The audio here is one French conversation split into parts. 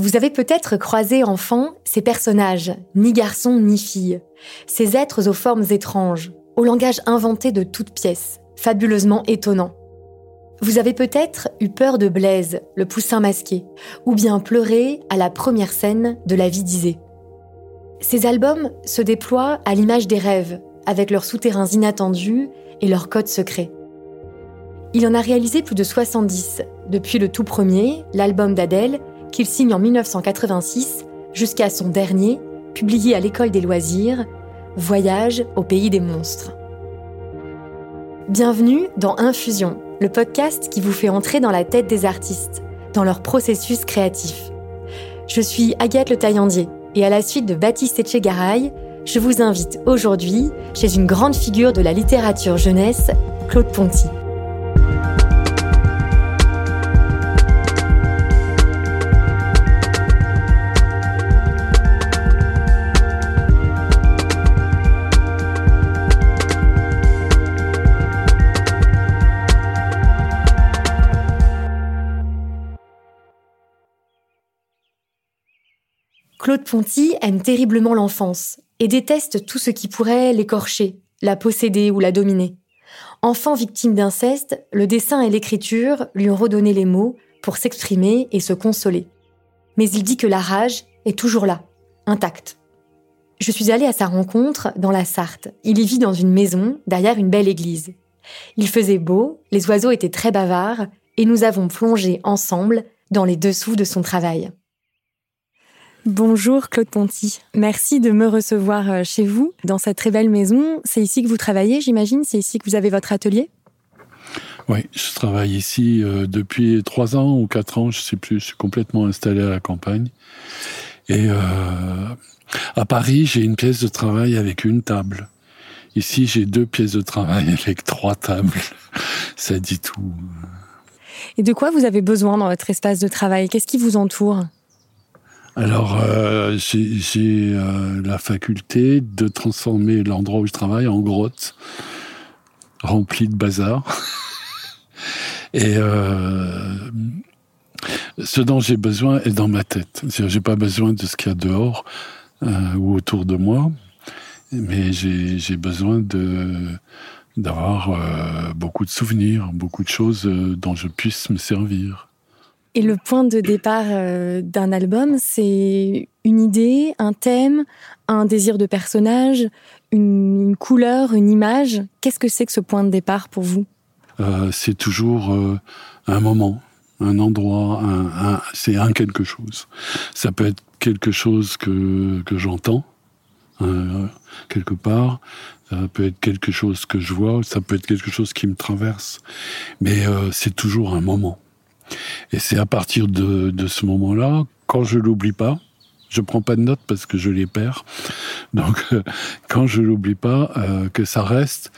Vous avez peut-être croisé enfant ces personnages, ni garçons ni filles, ces êtres aux formes étranges, au langage inventé de toutes pièces, fabuleusement étonnant. Vous avez peut-être eu peur de Blaise, le poussin masqué, ou bien pleuré à la première scène de La vie d'Isée. Ces albums se déploient à l'image des rêves, avec leurs souterrains inattendus et leurs codes secrets. Il en a réalisé plus de 70, depuis le tout premier, l'album d'Adèle, qu'il signe en 1986, jusqu'à son dernier, publié à l'École des loisirs, Voyage au pays des monstres. Bienvenue dans Infusion, le podcast qui vous fait entrer dans la tête des artistes, dans leur processus créatif. Je suis Agathe Le Taillandier et à la suite de Baptiste Etchegaray, je vous invite aujourd'hui chez une grande figure de la littérature jeunesse, Claude Ponty. Ponty aime terriblement l'enfance et déteste tout ce qui pourrait l'écorcher, la posséder ou la dominer. Enfant victime d'inceste, le dessin et l'écriture lui ont redonné les mots pour s'exprimer et se consoler. Mais il dit que la rage est toujours là, intacte. Je suis allée à sa rencontre dans la Sarthe. Il y vit dans une maison derrière une belle église. Il faisait beau, les oiseaux étaient très bavards et nous avons plongé ensemble dans les dessous de son travail. Bonjour Claude Ponty. Merci de me recevoir euh, chez vous, dans cette très belle maison. C'est ici que vous travaillez, j'imagine? C'est ici que vous avez votre atelier? Oui, je travaille ici euh, depuis trois ans ou quatre ans, je ne sais plus. Je suis complètement installé à la campagne. Et euh, à Paris, j'ai une pièce de travail avec une table. Ici, j'ai deux pièces de travail avec trois tables. Ça dit tout. Et de quoi vous avez besoin dans votre espace de travail? Qu'est-ce qui vous entoure? Alors, euh, j'ai euh, la faculté de transformer l'endroit où je travaille en grotte remplie de bazar. Et euh, ce dont j'ai besoin est dans ma tête. J'ai pas besoin de ce qu'il y a dehors ou autour de moi, mais j'ai besoin d'avoir beaucoup de souvenirs, beaucoup de choses dont je puisse me servir. Et le point de départ euh, d'un album, c'est une idée, un thème, un désir de personnage, une, couleur, une image. Qu'est-ce que c'est que ce point de départ pour vous? Euh, C'est toujours euh, un moment, un endroit, c'est un quelque chose. Ça peut être quelque chose que, que j'entends quelque part. Ça peut être quelque chose que je vois, ça peut être quelque chose qui me traverse. Mais c'est toujours un moment. Et c'est à partir de, ce moment-là, quand je l'oublie pas, je prends pas de notes parce que je les perds. Donc, euh, quand je l'oublie pas, euh, que ça reste,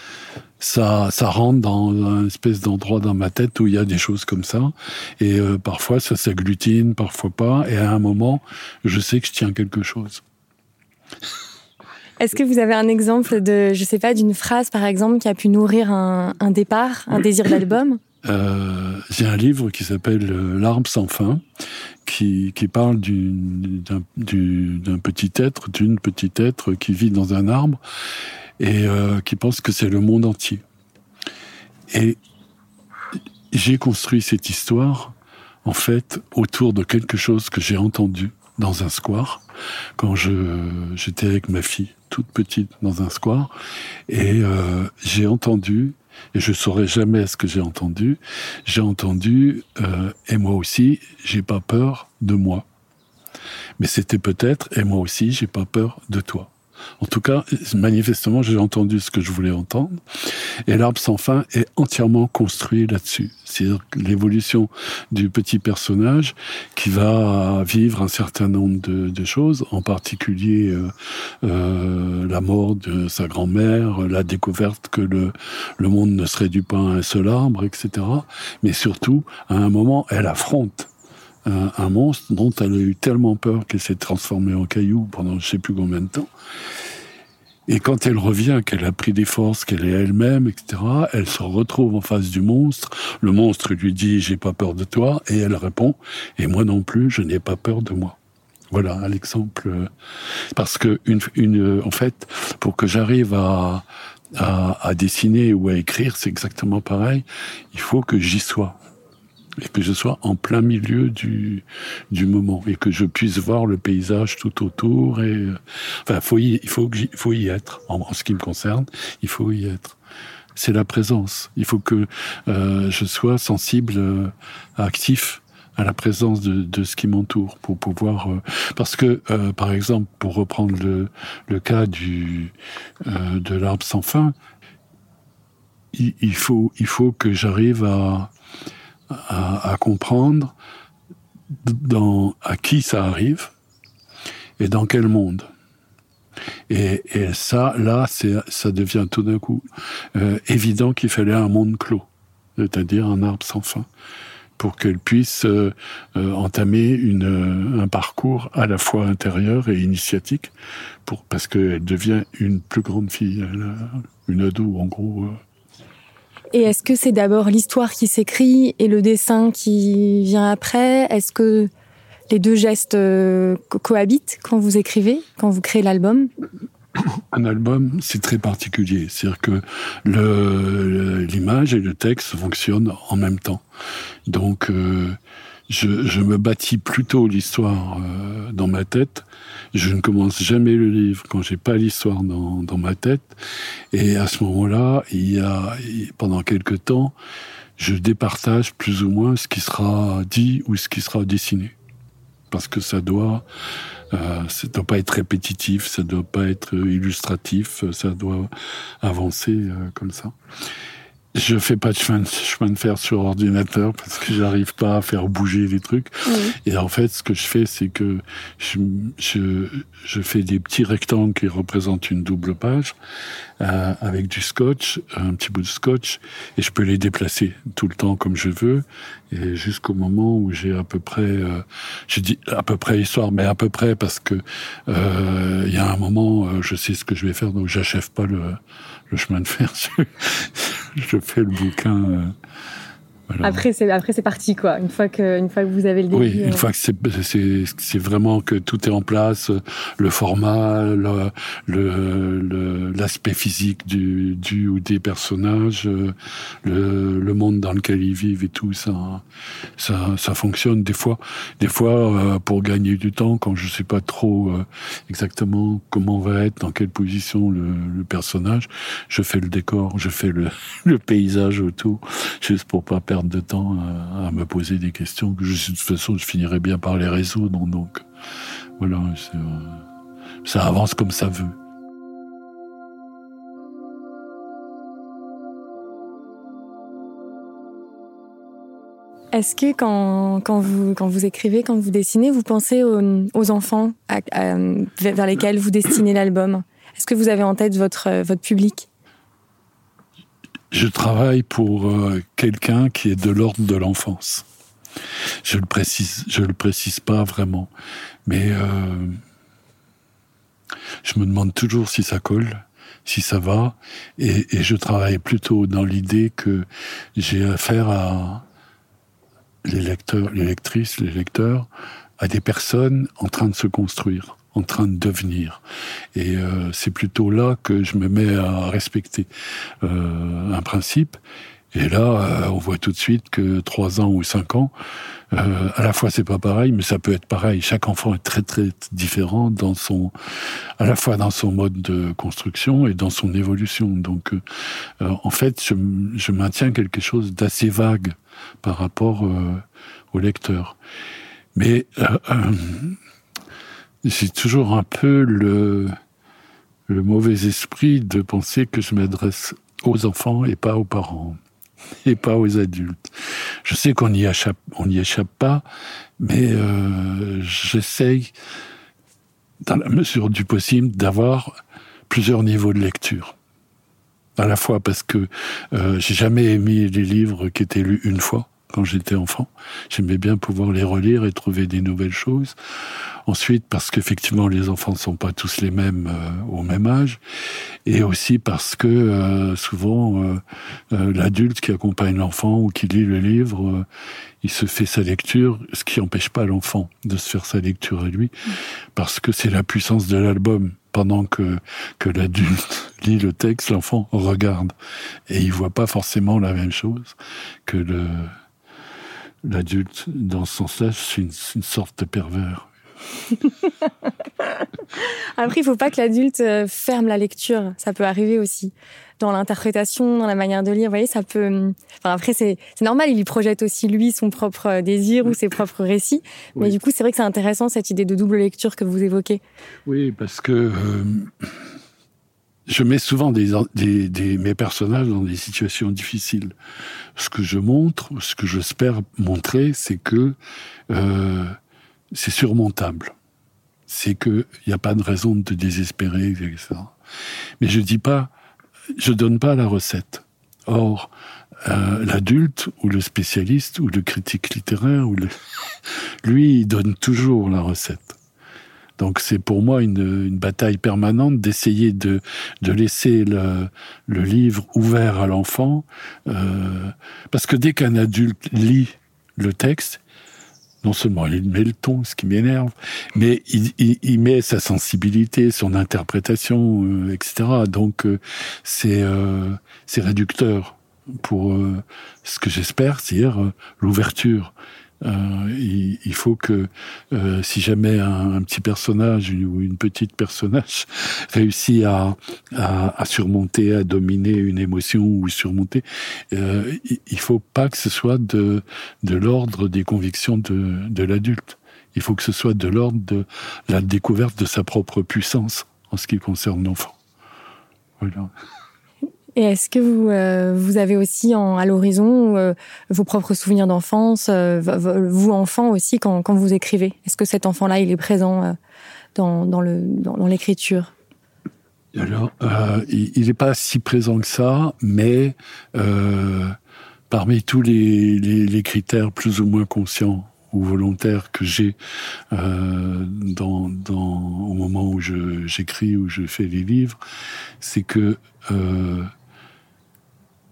ça, ça rentre dans un espèce d'endroit dans ma tête où il y a des choses comme ça. Et euh, parfois, ça s'agglutine, parfois pas. Et à un moment, je sais que je tiens quelque chose. Est-ce que vous avez un exemple de, je sais pas, d'une phrase par exemple qui a pu nourrir un, un départ, un désir d'album? Euh, j'ai un livre qui s'appelle euh, L'arbre sans fin, qui, qui parle d'un petit être, d'une petite être qui vit dans un arbre et euh, qui pense que c'est le monde entier. Et j'ai construit cette histoire, en fait, autour de quelque chose que j'ai entendu dans un square quand j'étais avec ma fille toute petite dans un square et j'ai entendu et je saurais jamais ce que j'ai entendu. J'ai entendu, euh, et moi aussi, j'ai pas peur de moi. Mais c'était peut-être, et moi aussi, j'ai pas peur de toi. En tout cas, manifestement, j'ai entendu ce que je voulais entendre. Et l'arbre sans fin est entièrement construit là-dessus. C'est-à-dire l'évolution du petit personnage qui va vivre un certain nombre de, choses, en particulier euh, euh, la mort de sa grand-mère, la découverte que le, le monde ne se réduit pas à un seul arbre, etc. Mais surtout, à un moment, elle affronte un, monstre dont elle a eu tellement peur qu'elle s'est transformée en caillou pendant je sais plus combien de temps. Et quand elle revient, qu'elle a pris des forces, qu'elle est elle-même, etc., elle se retrouve en face du monstre. Le monstre lui dit j'ai pas peur de toi, et elle répond et moi non plus, je n'ai pas peur de moi. Voilà un exemple. Parce que une, une, en fait, pour que j'arrive à, à, à dessiner ou à écrire, c'est exactement pareil. Il faut que j'y sois et que je sois en plein milieu du, du moment et que je puisse voir le paysage tout autour et enfin faut y, il faut il faut y être en, ce qui me concerne. Il faut y être. C'est la présence. Il faut que euh, je sois sensible euh, actif à la présence de, de ce qui m'entoure pour pouvoir euh, parce que euh, par exemple pour reprendre le, le cas du euh, de l'arbre sans fin il, il faut il faut que j'arrive à à, comprendre à qui ça arrive et dans quel monde. Et, et ça, là, ça devient tout d'un coup euh, évident qu'il fallait un monde clos, c'est-à-dire un arbre sans fin, pour qu'elle puisse euh, euh, entamer une, un parcours à la fois intérieur et initiatique, pour, parce qu'elle devient une plus grande fille, une ado, en gros. Et est-ce que c'est d'abord l'histoire qui s'écrit et le dessin qui vient après? Est-ce que les deux gestes euh, cohabitent quand vous écrivez, quand vous créez l'album? Un album, c'est très particulier. C'est-à-dire que l'image et le texte fonctionnent en même temps. Donc, euh, je, me bâtis plutôt l'histoire euh, dans ma tête. Je ne commence jamais le livre quand j'ai pas l'histoire dans, dans, ma tête. Et à ce moment-là, il y a pendant quelque temps, je départage plus ou moins ce qui sera dit ou ce qui sera dessiné, parce que ça doit, euh, ça doit pas être répétitif, ça doit pas être illustratif, ça doit avancer euh, comme ça. Je fais pas de chemin, de chemin de fer sur ordinateur parce que j'arrive pas à faire bouger les trucs. Oui. Et en fait, ce que je fais, c'est que je, je, je, fais des petits rectangles qui représentent une double page euh, avec du scotch, un petit bout de scotch, et je peux les déplacer tout le temps comme je veux, et jusqu'au moment où j'ai à peu près, euh, je dis à peu près histoire, mais à peu près parce que euh, il y a un moment, euh, je sais ce que je vais faire, donc j'achève pas le, le chemin de fer. je fais le bouquin. Après, c'est après c'est parti quoi. Une fois que une fois que vous avez le début. Oui, une euh... fois que c'est c'est c'est vraiment que tout est en place, le format, le le l'aspect physique du du ou des personnages, le le monde dans lequel ils vivent et tout ça ça ça fonctionne des fois des fois euh, pour gagner du temps quand je sais pas trop euh, exactement comment va être dans quelle position le, le personnage, je fais le décor, je fais le le paysage autour juste pour pas perdre de temps à, me poser des questions que je, de toute façon je finirais bien par les résoudre. Donc voilà, euh, ça avance comme ça veut. Est-ce que quand, quand, vous, quand vous écrivez, quand vous dessinez, vous pensez aux, enfants vers lesquels vous destinez l'album? Est-ce que vous avez en tête votre, votre public? Je travaille pour euh, quelqu'un qui est de l'ordre de l'enfance. Je le précise, je le précise pas vraiment, mais euh, je me demande toujours si ça colle, si ça va, et, et je travaille plutôt dans l'idée que j'ai affaire à les lecteurs, les lectrices, les lecteurs, à des personnes en train de se construire en train de devenir. Et euh, c'est plutôt là que je me mets à respecter euh, un principe. Et là, euh, on voit tout de suite que trois ans ou cinq ans, euh, à la fois c'est pas pareil, mais ça peut être pareil. Chaque enfant est très très différent dans son, à la fois dans son mode de construction et dans son évolution. Donc, euh, en fait, je, je, maintiens quelque chose d'assez vague par rapport euh, au lecteur. Mais j'ai toujours un peu le, mauvais esprit de penser que je m'adresse aux enfants et pas aux parents et pas aux adultes. Je sais qu'on n'y échappe, échappe pas, mais euh, j'essaye, dans la mesure du possible, d'avoir plusieurs niveaux de lecture. À la fois parce que euh, j'ai jamais aimé les livres qui étaient lus une fois quand j'étais enfant. J'aimais bien pouvoir les relire et trouver des nouvelles choses. Ensuite, parce qu'effectivement, les enfants ne sont pas tous les mêmes euh, au même âge. Et aussi parce que euh, souvent, euh, l'adulte qui accompagne l'enfant ou qui lit le livre, il se fait sa lecture, ce qui n'empêche pas l'enfant de se faire sa lecture à lui, parce que c'est la puissance de l'album. Pendant que, que l'adulte lit le texte, l'enfant regarde. Et il voit pas forcément la même chose que le, l'adulte. Dans ce sens-là, c'est une, une sorte de pervers. Après, il faut pas que l'adulte euh, ferme la lecture. Ça peut arriver aussi dans l'interprétation, dans la manière de lire. Vous voyez, ça peut. Hum, enfin, après, c'est normal. Il y projette aussi lui son propre euh, désir ou ses propres récits. Mais du coup, c'est vrai que c'est intéressant cette idée de double lecture que vous évoquez. Oui, parce que. Euh, je mets souvent mes personnages dans des situations difficiles. Ce que je montre, ce que j'espère montrer, c'est que euh, c'est surmontable. C'est qu'il n'y a pas de raison de désespérer, etc. Mais je dis pas, je donne pas la recette. Or, euh, l'adulte ou le spécialiste ou le critique littéraire, lui, il donne toujours la recette. Donc c'est pour moi une, bataille permanente d'essayer de, laisser le, livre ouvert à l'enfant, euh, parce que dès qu'un adulte lit le texte, non seulement il met le ton, ce qui m'énerve, mais il, met sa sensibilité, son interprétation, euh, etc. Donc euh, c'est réducteur pour ce que j'espère, c'est-à-dire l'ouverture. Euh, il, il, faut que euh, si jamais un, petit personnage ou une petite personnage réussit à, surmonter, à dominer une émotion ou surmonter, euh, il faut pas que ce soit de, de l'ordre des convictions de, de l'adulte. Il faut que ce soit de l'ordre de la découverte de sa propre puissance en ce qui concerne l'enfant. Voilà. Et est-ce que vous, euh, avez aussi à l'horizon euh, vos propres souvenirs d'enfance, euh, vous enfant aussi quand, vous écrivez? Est-ce que cet enfant-là, il est présent dans, l'écriture? Alors, il n'est pas si présent que ça, mais parmi tous les, critères plus ou moins conscients ou volontaires que j'ai au moment où je, j'écris, où je fais les livres, c'est que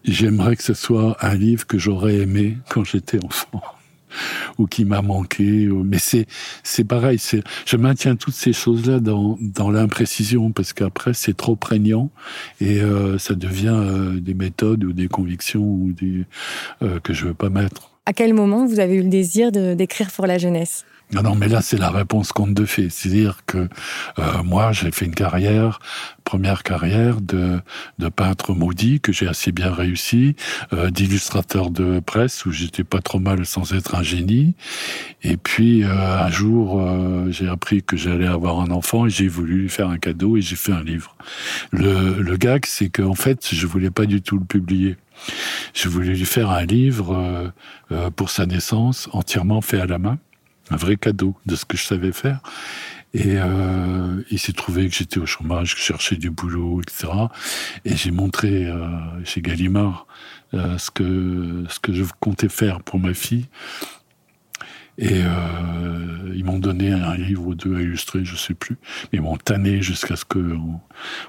J'aimerais que ce soit un livre que j'aurais aimé quand j'étais enfant ou qui m'a manqué. Mais c'est c'est pareil. Je maintiens toutes ces choses là dans dans l'imprécision parce qu'après c'est trop prégnant et euh, ça devient euh, des méthodes ou des convictions ou des euh, que je veux pas mettre. À quel moment vous avez eu le désir d'écrire pour la jeunesse? Non, non, mais là, c'est la réponse qu'on de fait. C'est-à-dire que euh, moi, j'ai fait une carrière, première carrière de, de peintre maudit, que j'ai assez bien réussi, euh, d'illustrateur de presse, où j'étais pas trop mal sans être un génie. Et puis, euh, un jour, euh, j'ai appris que j'allais avoir un enfant et j'ai voulu lui faire un cadeau et j'ai fait un livre. Le, le gag, c'est qu'en fait, je voulais pas du tout le publier. Je voulais lui faire un livre euh, euh, pour sa naissance, entièrement fait à la main un vrai cadeau de ce que je savais faire. Et euh, il s'est trouvé que j'étais au chômage, que je cherchais du boulot, etc. Et j'ai montré euh, chez Gallimard euh, ce que ce que je comptais faire pour ma fille. Et ils m'ont donné un livre ou deux à illustrer, je sais plus. Ils m'ont tanné jusqu'à ce qu'on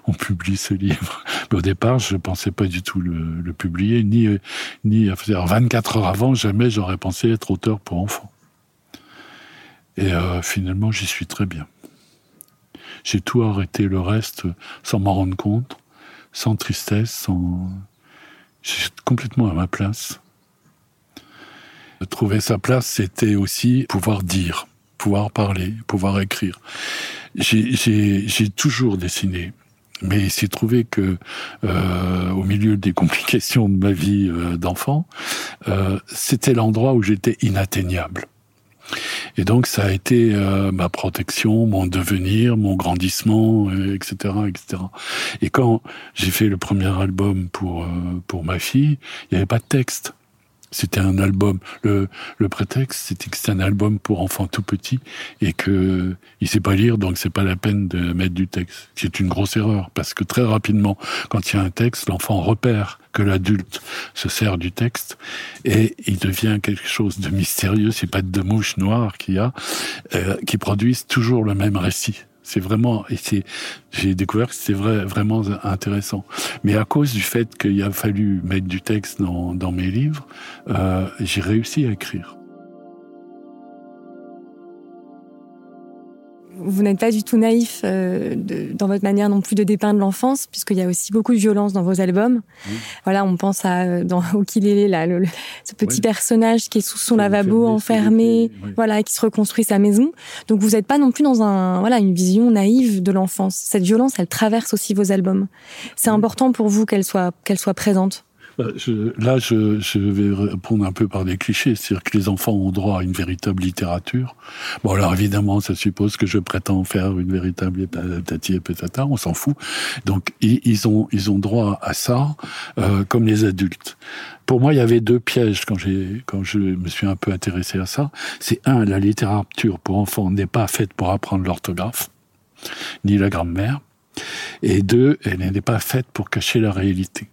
on publie ce livre. Mais au départ, je pensais pas du tout le, publier, ni ni à faire 24 heures avant, jamais j'aurais pensé être auteur pour enfants. Et euh, finalement, j'y suis très bien. J'ai tout arrêté le reste sans m'en rendre compte, sans tristesse, sans... J'ai complètement à ma place. Trouver sa place, c'était aussi pouvoir dire, pouvoir parler, pouvoir écrire. J'ai toujours dessiné, mais il s'est trouvé que euh, au milieu des complications de ma vie euh, d'enfant, c'était l'endroit où j'étais inatteignable. Et donc ça a été euh, ma protection, mon devenir, mon grandissement, etc., euh, etc. Et quand j'ai fait le premier album pour euh, pour ma fille, il n'y avait pas de texte. C'était un album. Le, le prétexte, c'était que c'est un album pour enfants tout petits et que il sait pas lire, donc c'est pas la peine de mettre du texte. C'est une grosse erreur parce que très rapidement, quand il y a un texte, l'enfant repère que l'adulte se sert du texte et il devient quelque chose de mystérieux. C'est pas de mouches noires qu'il y a euh, qui produisent toujours le même récit. C'est vraiment, et c'est, j'ai découvert que c'était vrai, vraiment intéressant. Mais à cause du fait qu'il a fallu mettre du texte dans, dans mes livres, euh, j'ai réussi à écrire. Vous n'êtes pas du tout naïf euh, de, dans votre manière non plus de dépeindre l'enfance, puisqu'il y a aussi beaucoup de violence dans vos albums. Voilà, on pense à euh, dans Okilele, là, le, ce petit personnage qui est sous son lavabo enfermé, voilà, qui se reconstruit sa maison. Donc vous n'êtes pas non plus dans un voilà une vision naïve de l'enfance. Cette violence, elle traverse aussi vos albums. C'est important pour vous qu'elle soit qu'elle soit présente. Bah, là, je, vais répondre un peu par des clichés, c'est-à-dire que les enfants ont droit à une véritable littérature. Bon, alors évidemment, ça suppose que je prétends faire une véritable tati et patata, on s'en fout. Donc, ils, ont ils ont droit à ça, euh, comme les adultes. Pour moi, il y avait deux pièges quand quand je me suis un peu intéressé à ça. C'est un, la littérature pour enfants n'est pas faite pour apprendre l'orthographe, ni la grammaire. Et deux, elle n'est pas faite pour cacher la réalité.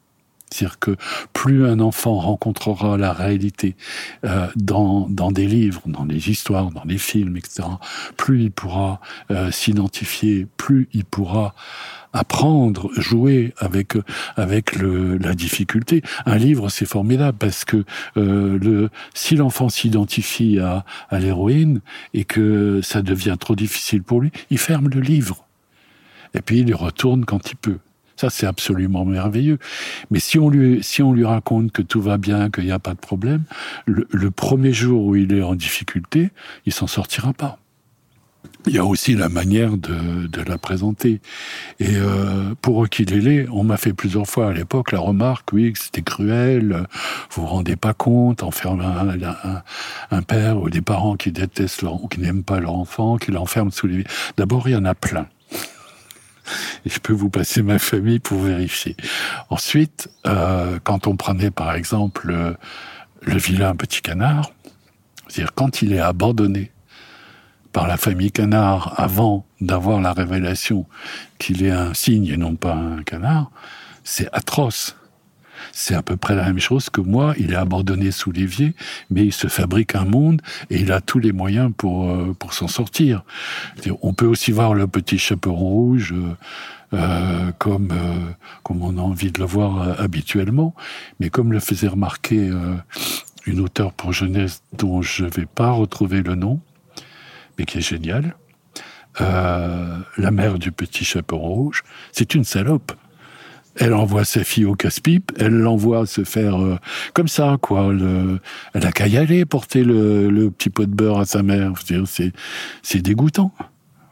C'est-à-dire que plus un enfant rencontrera la réalité euh, dans, dans des livres, dans des histoires, dans des films, etc., plus il pourra euh, s'identifier, plus il pourra apprendre, jouer avec avec le, la difficulté. Un livre, c'est formidable parce que euh, le si l'enfant s'identifie à, à l'héroïne et que ça devient trop difficile pour lui, il ferme le livre et puis il retourne quand il peut. Ça, c'est absolument merveilleux. Mais si on lui, si on lui raconte que tout va bien, qu'il n'y a pas de problème, le, premier jour où il est en difficulté, il s'en sortira pas. Il y a aussi la manière de, de la présenter. Et euh, pour Okilele, on m'a fait plusieurs fois à l'époque la remarque, oui, que c'était cruel, vous vous rendez pas compte, enfermer un, un, père ou des parents qui détestent ou qui n'aiment pas leur enfant, qui l'enferment sous les... D'abord, il y en a plein je peux vous passer ma famille pour vérifier. Ensuite, euh, quand on prenait par exemple le, le vilain petit canard, c'est-à-dire quand il est abandonné par la famille canard avant d'avoir la révélation qu'il est un cygne et non pas un canard, c'est atroce c'est à peu près la même chose que moi. Il est abandonné sous l'évier, mais il se fabrique un monde et il a tous les moyens pour euh, pour s'en sortir. On peut aussi voir le petit chaperon rouge. Euh, euh comme comme on a envie de le voir habituellement, mais comme le faisait remarquer une auteure pour jeunesse dont je vais pas retrouver le nom, mais qui est géniale, la mère du petit chaperon rouge, c'est une salope elle envoie sa fille au casse-pipe, elle l'envoie se faire euh, comme ça, quoi. Le, elle a qu'à y aller, porter le, le, petit pot de beurre à sa mère. C'est, dégoûtant.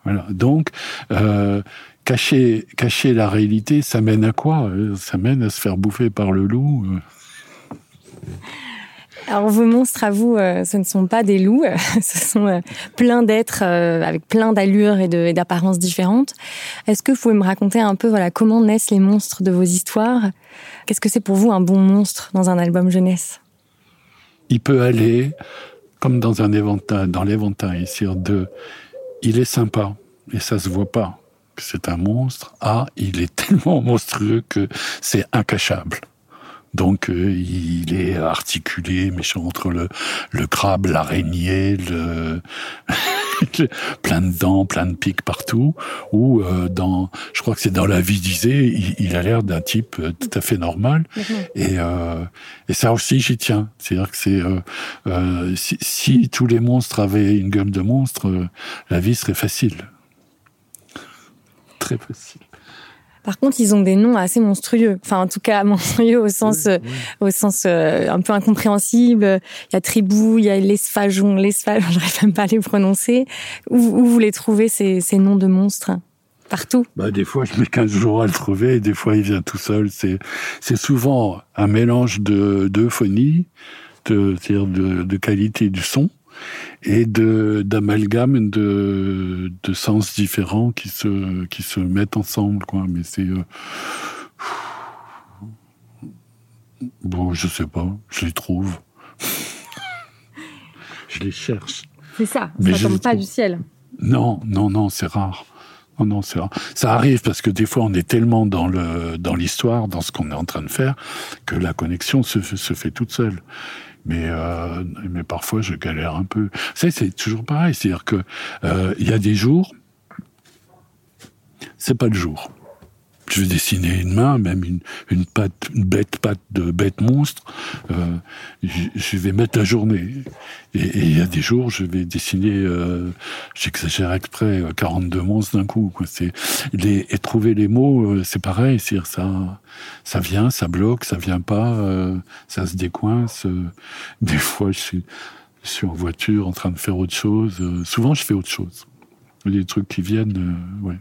Voilà. Donc, euh, cacher, cacher la réalité, ça mène à quoi? Ça mène à se faire bouffer par le loup. Alors vos monstres à vous, euh, ce ne sont pas des loups, ce sont euh, plein d'êtres euh, avec plein d'allures et d'apparences différentes. Est-ce que vous pouvez me raconter un peu voilà comment naissent les monstres de vos histoires? Qu'est-ce que c'est pour vous un bon monstre dans un album jeunesse? Il peut aller comme dans un éventail, dans l'éventail, sur de il est sympa et ça se voit pas que c'est un monstre. Ah, il est tellement monstrueux que c'est incachable. Donc euh, il est articulé, méchant entre le, le crabe, l'araignée, le plein de dents, plein de pics partout. Ou euh, dans, je crois que c'est dans la vie d'Isée, il, il, a l'air d'un type euh, tout à fait normal. Et, et ça aussi j'y tiens. C'est-à-dire que c'est si, si, tous les monstres avaient une gueule de monstre, la vie serait facile. Très facile. Par contre, ils ont des noms assez monstrueux. Enfin, en tout cas, monstrueux au sens, euh, au sens euh, un peu incompréhensible. Il y a Tribou, il y a l'Esfajon, l'Esfajon, j'arrive même pas à les prononcer. Où, où vous les trouvez, ces, ces noms de monstres? Partout? Bah, des fois, je mets 15 jours à le trouver, et des fois, il vient tout seul. C'est, c'est souvent un mélange de, d'euphonie, de, c'est-à-dire de, de qualité du son, et de d'amalgame de, de sens différents qui se qui se mettent ensemble quoi mais c'est euh, bon je sais pas je les trouve je les cherche. C'est ça, Mais ça tombe pas du ciel. Non, non, non, c'est rare. Non, non, c'est rare. Ça arrive parce que des fois, on est tellement dans le dans l'histoire, dans ce qu'on est en train de faire, que la connexion se, se fait toute seule. Mais euh, mais parfois, je galère un peu. Ça, c'est toujours pareil. C'est-à-dire que euh, il y a des jours, c'est pas le jour je vais dessiner une main, même une, une une bête patte de bête monstre. Euh, je, vais mettre la journée. Et il y a des jours, je vais dessiner, euh, j'exagère exprès, 42 monstres d'un coup. C'est les, et trouver les mots, euh, c'est pareil. Ça, ça vient, ça bloque, ça vient pas, euh, ça se décoince. Euh. des fois, je suis, je en voiture, en train de faire autre chose. souvent, je fais autre chose. Les trucs qui viennent, ouais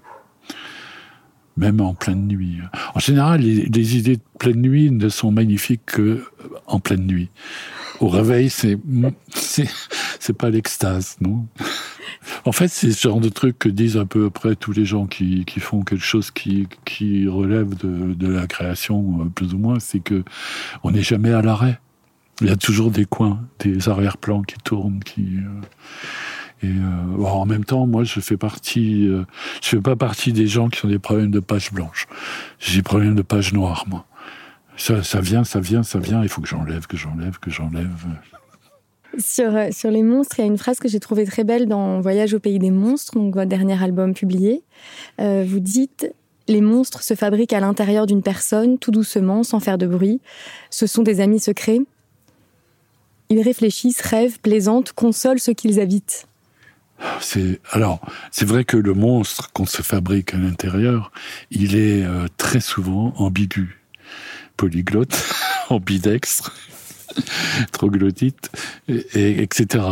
même en pleine nuit. En général, les, idées de pleine nuit ne sont magnifiques que en pleine nuit. Au réveil, c'est c'est pas l'extase, non? En fait, c'est ce genre de truc que disent à peu près tous les gens qui, qui font quelque chose qui, qui relève de, de la création, euh, plus ou moins, c'est que on n'est jamais à l'arrêt. Il y a toujours des coins, des arrière-plans qui tournent, qui... Euh, euh, en même temps, moi, je fais partie, euh, je fais pas partie des gens qui ont des problèmes de page blanche. J'ai des problèmes de page noire, moi. Ça, vient, ça vient, ça vient. Il faut que j'enlève, que j'enlève, que j'enlève. Sur, euh, sur les monstres, il y a une phrase que j'ai trouvée très belle dans Voyage au pays des monstres, donc votre dernier album publié. Euh, vous dites les monstres se fabriquent à l'intérieur d'une personne, tout doucement, sans faire de bruit. Ce sont des amis secrets. Ils réfléchissent, rêvent, plaisantent, consolent ceux qu'ils habitent. C'est alors c'est vrai que le monstre qu'on se fabrique à l'intérieur, il est euh, très souvent ambigu, polyglotte, ambidextre, troglodyte, et, etc.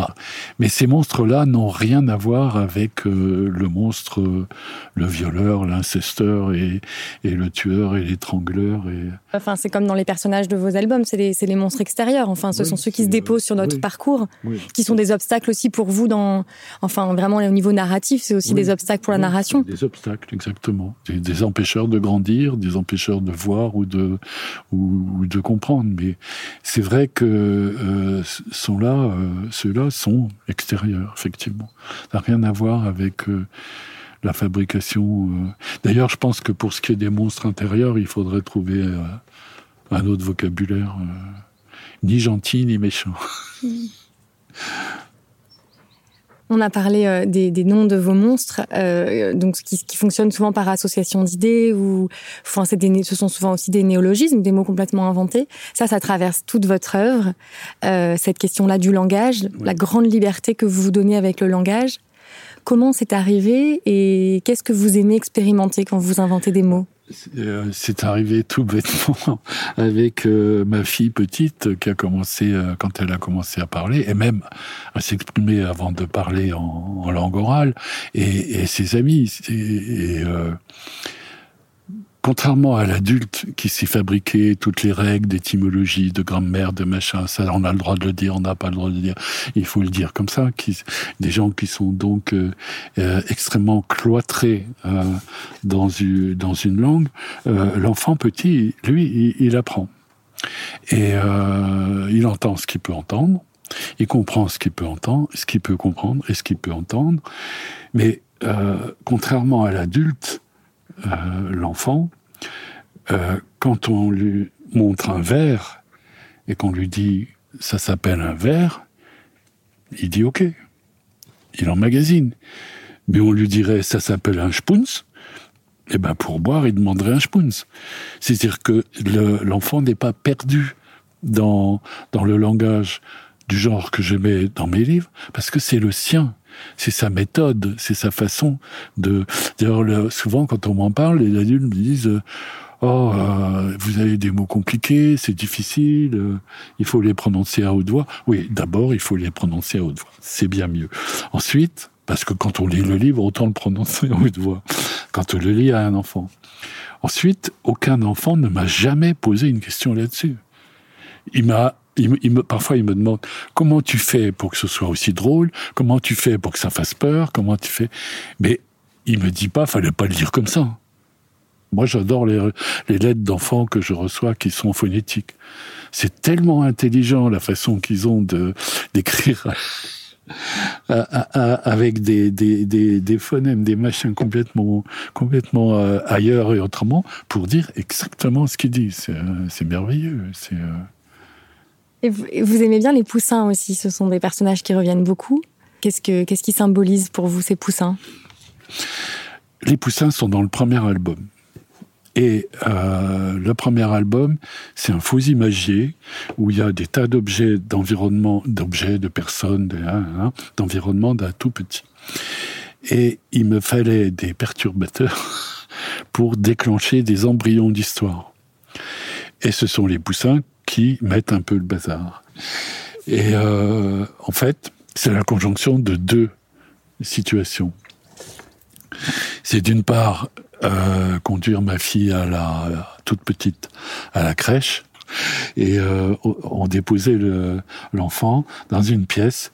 Mais ces monstres-là n'ont rien à voir avec euh, le monstre, le violeur, l'incesteur et, et, le tueur et l'étrangleur. Et... Enfin, c'est comme dans les personnages de vos albums, c'est les, les, monstres extérieurs. Enfin, ce sont ceux qui se déposent sur notre parcours, qui sont des obstacles aussi pour vous dans, enfin, vraiment au niveau narratif, c'est aussi des obstacles pour la narration. Des obstacles, exactement. Des, des, empêcheurs de grandir, des empêcheurs de voir ou de ou, ou de comprendre. Mais c'est vrai que euh, sont là, euh, ceux-là sont extérieurs, effectivement. Ça n'a rien à voir avec euh, la fabrication. D'ailleurs, je pense que pour ce qui est des monstres intérieurs, il faudrait trouver un autre vocabulaire, ni gentil ni méchant. On a parlé euh, des, noms de vos monstres, euh, donc qui, qui fonctionnent souvent par association d'idées ou, enfin, des, ce sont souvent aussi des néologismes, des mots complètement inventés. Ça, ça traverse toute votre œuvre. Euh, cette question-là du langage, la grande liberté que vous vous donnez avec le langage. Comment c'est arrivé et qu'est-ce que vous aimez expérimenter quand vous inventez des mots? C'est arrivé tout bêtement avec euh, ma fille petite qui a commencé euh, quand elle a commencé à parler et même à s'exprimer avant de parler en, langue orale et, ses amis. Et, contrairement à l'adulte qui s'est fabriqué toutes les règles d'étymologie, de grammaire, de machin, ça on a le droit de le dire, on n'a pas le droit de le dire, il faut le dire comme ça, qui, des gens qui sont donc euh, euh extrêmement cloîtrés euh, dans, une, dans une langue, euh, l'enfant petit, lui, il, il apprend. Et euh, il entend ce qu'il peut entendre, il comprend ce qu'il peut entendre, ce qu'il peut comprendre et ce qu'il peut entendre, mais contrairement à l'adulte, euh, l'enfant, euh, quand on lui montre un verre et qu'on lui dit ça s'appelle un verre, il dit ok, il emmagasine. Mais on lui dirait ça s'appelle un spoons, et eh ben pour boire il demanderait un spoons. C'est-à-dire que l'enfant n'est pas perdu dans dans le langage du genre que je mets dans mes livres parce que c'est le sien c'est sa méthode, c'est sa façon de. D'ailleurs, souvent, quand on m'en parle, les adultes me disent Oh, euh, vous avez des mots compliqués, c'est difficile, euh, il faut les prononcer à haute voix. Oui, d'abord, il faut les prononcer à haute voix. C'est bien mieux. Ensuite, parce que quand on lit le livre, autant le prononcer à haute voix. Quand on le lit à un enfant. Ensuite, aucun enfant ne m'a jamais posé une question là-dessus. Il m'a il, me, parfois, il me demande comment tu fais pour que ce soit aussi drôle, comment tu fais pour que ça fasse peur, comment tu fais? Mais il me dit pas, fallait pas le dire comme ça. Moi, j'adore les, les lettres d'enfants que je reçois qui sont phonétiques. C'est tellement intelligent la façon qu'ils ont de d'écrire avec des, des, des, des, phonèmes, des machins complètement, complètement euh, ailleurs et autrement pour dire exactement ce qu'ils disent. C'est merveilleux. C'est vous, aimez bien les poussins aussi. Ce sont des personnages qui reviennent beaucoup. Qu'est-ce que qu'est-ce qui symbolise pour vous ces poussins? Les poussins sont dans le premier album. Et euh, le premier album, c'est un faux imagier où il y a des tas d'objets d'environnement, d'objets, de personnes, hein, hein, d'environnement d'un tout petit. Et il me fallait des perturbateurs pour déclencher des embryons d'histoire. Et ce sont les poussins qui mettent un peu le bazar. Et euh, en fait, c'est la conjonction de deux situations. C'est d'une part euh, conduire ma fille à la toute petite à la crèche et euh, on déposait l'enfant dans une pièce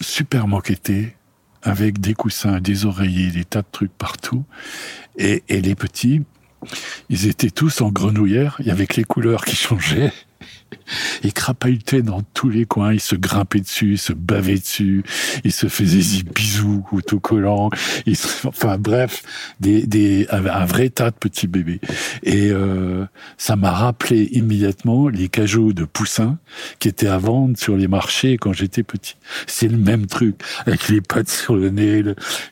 super moquettée avec des coussins, des oreillers, des tas de trucs partout et les petits ils étaient tous en grenouillère, il y avait que les couleurs qui changeaient. Ils crapahutaient dans tous les coins, ils se grimpaient dessus, ils se bavaient dessus, ils se faisaient des bisous autocollants, enfin bref, des, des, un vrai tas de petits bébés. Et euh, ça m'a rappelé immédiatement les cajots de poussins qui étaient à vendre sur les marchés quand j'étais petit. C'est le même truc, avec les pattes sur le nez.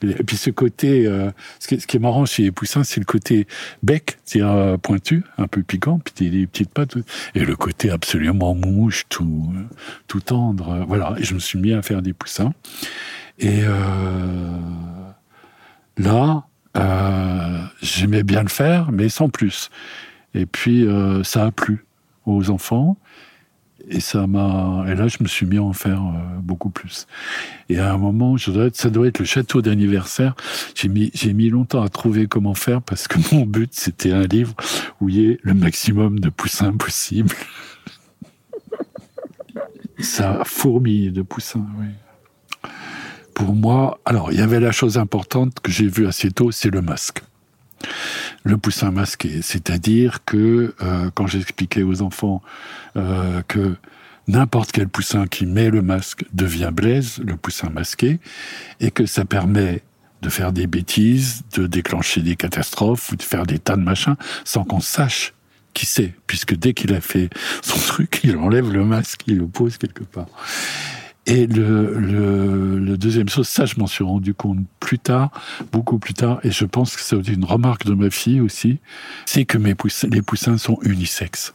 et puis ce côté, euh, ce, qui, ce, qui, est marrant chez les poussins, c'est le côté bec, c'est pointu, un peu piquant, puis des petites pattes, et le côté absolument mouche, tout, tout tendre. Voilà. Et je me suis mis à faire des poussins. Et euh, là, euh, j'aimais bien le faire, mais sans plus. Et puis, euh, ça a plu aux enfants. Et ça m'a. Et là, je me suis mis à en faire beaucoup plus. Et à un moment, ça doit être le château d'anniversaire. J'ai mis, j'ai mis longtemps à trouver comment faire parce que mon but, c'était un livre où il y ait le maximum de poussins possible ça fourmille de poussins, oui. Pour moi, alors, il y avait la chose importante que j'ai vue assez tôt, c'est le masque. Le poussin masqué, c'est-à-dire que euh, quand j'expliquais aux enfants euh, que n'importe quel poussin qui met le masque devient Blaise, le poussin masqué, et que ça permet de faire des bêtises, de déclencher des catastrophes, ou de faire des tas de machins, sans qu'on sache qui sait, puisque dès qu'il a fait son truc, il enlève le masque, il le pose quelque part. Et le, deuxième chose, ça je m'en suis rendu compte plus tard, beaucoup plus tard, et je pense que c'est une remarque de ma fille aussi, c'est que mes poussins, les poussins sont unisexes.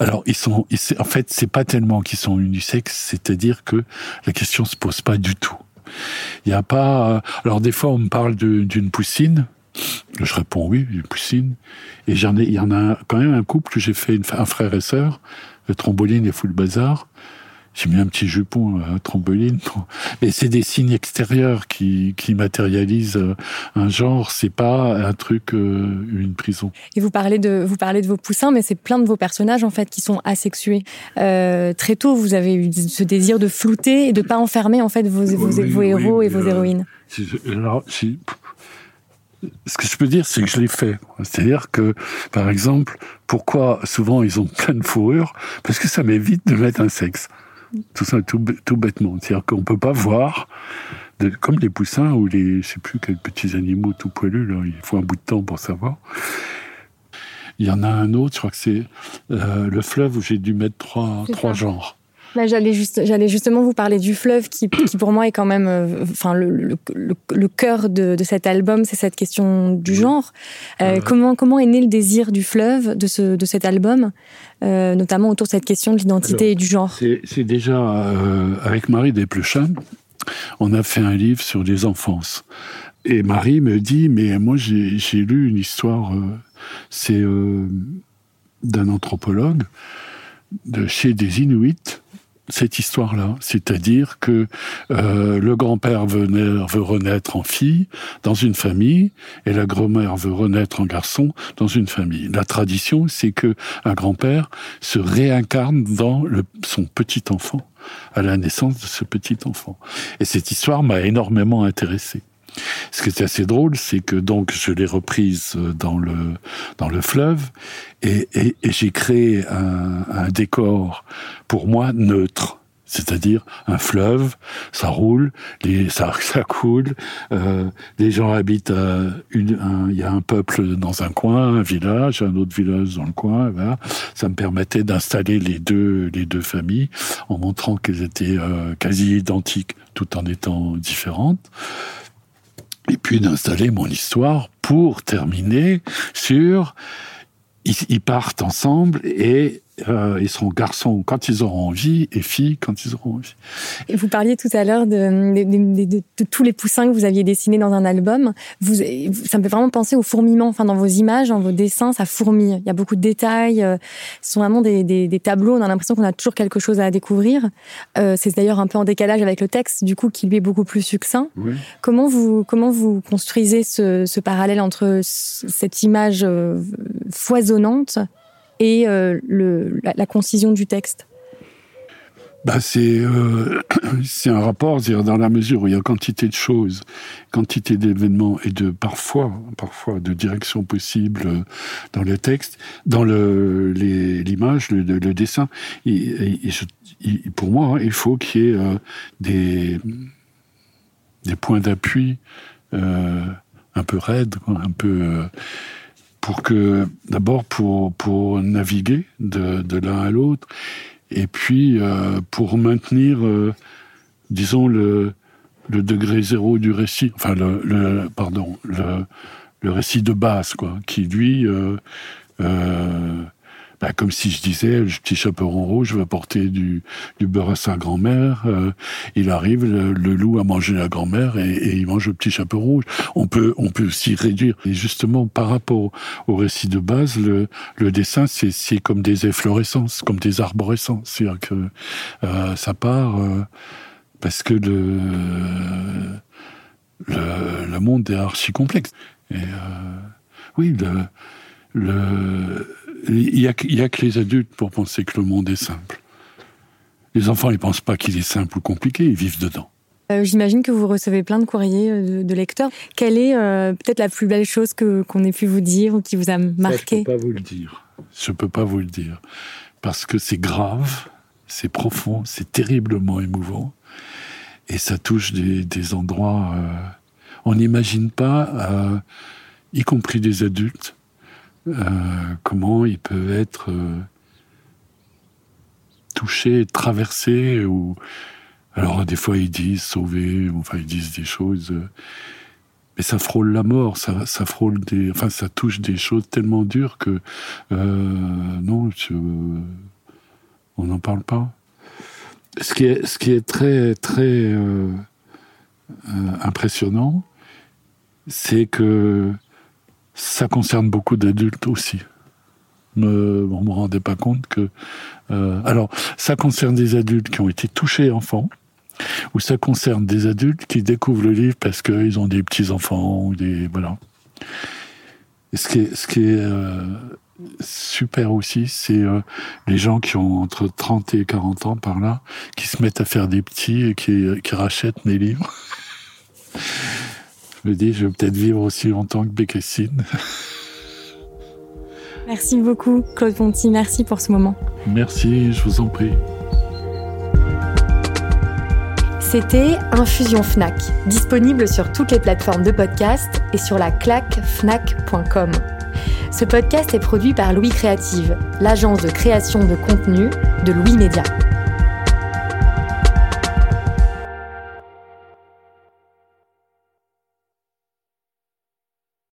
Alors ils sont, en fait, c'est pas tellement qu'ils sont unisexes, c'est-à-dire que la question se pose pas du tout. Il n'y a pas. Alors des fois, on me parle d'une poussine. Je réponds oui, une poussine. Et j'en ai, il y en a quand même un couple que j'ai fait une, un frère et sœur, le tromboline et full bazar. J'ai mis un petit jupon à tromboline. Mais c'est des signes extérieurs qui, qui matérialisent euh, un genre. C'est pas un truc, euh, une prison. Et vous parlez de, vous parlez de vos poussins, mais c'est plein de vos personnages en fait qui sont asexués. Euh, très tôt, vous avez eu ce désir de flouter et de pas enfermer en fait vos, vos, héros et vos héroïnes. Alors, ce que je peux dire, c'est que je l'ai fait. C'est-à-dire que, par exemple, pourquoi souvent ils ont plein de fourrure? Parce que ça m'évite de mettre un sexe. Tout ça, tout, tout bêtement. C'est-à-dire qu'on peut pas voir, de, comme les poussins ou les, je sais plus quels petits animaux tout poilus, là, il faut un bout de temps pour savoir. Il y en a un autre, je crois que c'est euh, le fleuve où j'ai dû mettre trois, trois genres. Bah, j'allais juste, j'allais justement vous parler du fleuve qui, qui pour moi est quand même, euh, enfin le, le, le, cœur de, de, cet album, c'est cette question du genre. Euh, comment comment est né le désir du fleuve de ce de cet album, euh, notamment autour de cette question de l'identité et du genre? C'est déjà avec Marie Desplechin, on a fait un livre sur les enfances. Et Marie me dit, mais moi j'ai lu une histoire, c'est d'un anthropologue de chez des Inuits cette histoire-là, c'est-à-dire que euh, le grand-père veut, renaître en fille dans une famille et la grand-mère veut renaître en garçon dans une famille. La tradition, c'est que un grand-père se réincarne dans le, son petit enfant à la naissance de ce petit enfant. Et cette histoire m'a énormément intéressé. Ce qui est assez drôle, c'est que donc je l'ai reprise dans le dans le fleuve et, j'ai créé un, décor pour moi neutre c'est-à-dire un fleuve, ça roule, ça, ça coule, euh, les gens habitent, il y a un peuple dans un coin, un village, un autre village dans le coin, voilà. ça me permettait d'installer les deux, les deux familles en montrant qu'elles étaient euh, quasi identiques tout en étant différentes et puis d'installer mon histoire pour terminer sur ils, partent ensemble et euh, ils seront garçons quand ils auront envie et filles quand ils auront envie. Et vous parliez tout à l'heure de, de, de, de, tous les poussins que vous aviez dessinés dans un album. Vous, ça me fait vraiment penser au fourmillement. Enfin, dans vos images, dans vos dessins, ça fourmille. Il y a beaucoup de détails. Euh, ce sont vraiment des, des, des tableaux. On a l'impression qu'on a toujours quelque chose à découvrir. Euh, c'est d'ailleurs un peu en décalage avec le texte, du coup, qui lui est beaucoup plus succinct. Oui. Comment vous comment vous construisez ce, ce parallèle entre cette image foisonnante et euh, la, concision du texte bah c'est euh, un rapport, dire dans la mesure où il y a quantité de choses, quantité d'événements et de parfois parfois de directions possibles euh, dans le texte, dans l'image, le, dessin. Et, pour moi, hein, il faut qu'il y ait euh, des points d'appui un peu raides, un peu pour que d'abord pour pour naviguer de, de l'un à l'autre et puis euh, pour maintenir euh, disons le le degré zéro du récit enfin le, pardon le le récit de base quoi qui lui euh, bah, comme si je disais, le petit chaperon rouge va porter du, beurre à sa grand-mère. Euh, il arrive, le, loup a mangé la grand-mère et, il mange le petit chaperon rouge. On peut, on peut aussi réduire. Et justement, par rapport au récit de base, le, dessin, c'est comme des efflorescences, comme des arborescences. C'est-à-dire que euh, ça part euh, parce que le, le, le monde est archi complexe. Et oui, le, le il n'y a, a, que les adultes pour penser que le monde est simple. Les enfants, ils pensent pas qu'il est simple ou compliqué, ils vivent dedans. Euh, J'imagine que vous recevez plein de courriers euh, de, de lecteurs. Quelle est euh, peut-être la plus belle chose que qu'on ait pu vous dire ou qui vous a marqué Ça, Je peux pas vous le dire. Je peux pas vous le dire parce que c'est grave, c'est profond, c'est terriblement émouvant et ça touche des, des endroits. Euh, on n'imagine pas, euh, y compris des adultes, comment ils peuvent être euh, touchés, traversés, ou alors des fois ils disent sauver, enfin ils disent des choses, euh, mais ça frôle la mort, ça, frôle des, enfin ça touche des choses tellement dures que non, on n'en parle pas. Ce qui est très très impressionnant, c'est que ça concerne beaucoup d'adultes aussi. Me, on ne me rendait pas compte que... Euh, alors, ça concerne des adultes qui ont été touchés enfants, ou ça concerne des adultes qui découvrent le livre parce qu'ils ont des petits-enfants, ou des... Voilà. Ce qui est, ce qui est euh, super aussi, c'est euh, les gens qui ont entre 30 et 40 ans par là, qui se mettent à faire des petits et qui, qui rachètent mes livres. Je me dis, je vais peut-être vivre aussi longtemps que Bécassine. Merci beaucoup, Claude Ponty. Merci pour ce moment. Merci, je vous en prie. C'était Infusion Fnac, disponible sur toutes les plateformes de podcast et sur la claque fnac.com. Ce podcast est produit par Louis Créative, l'agence de création de contenu de Louis Média.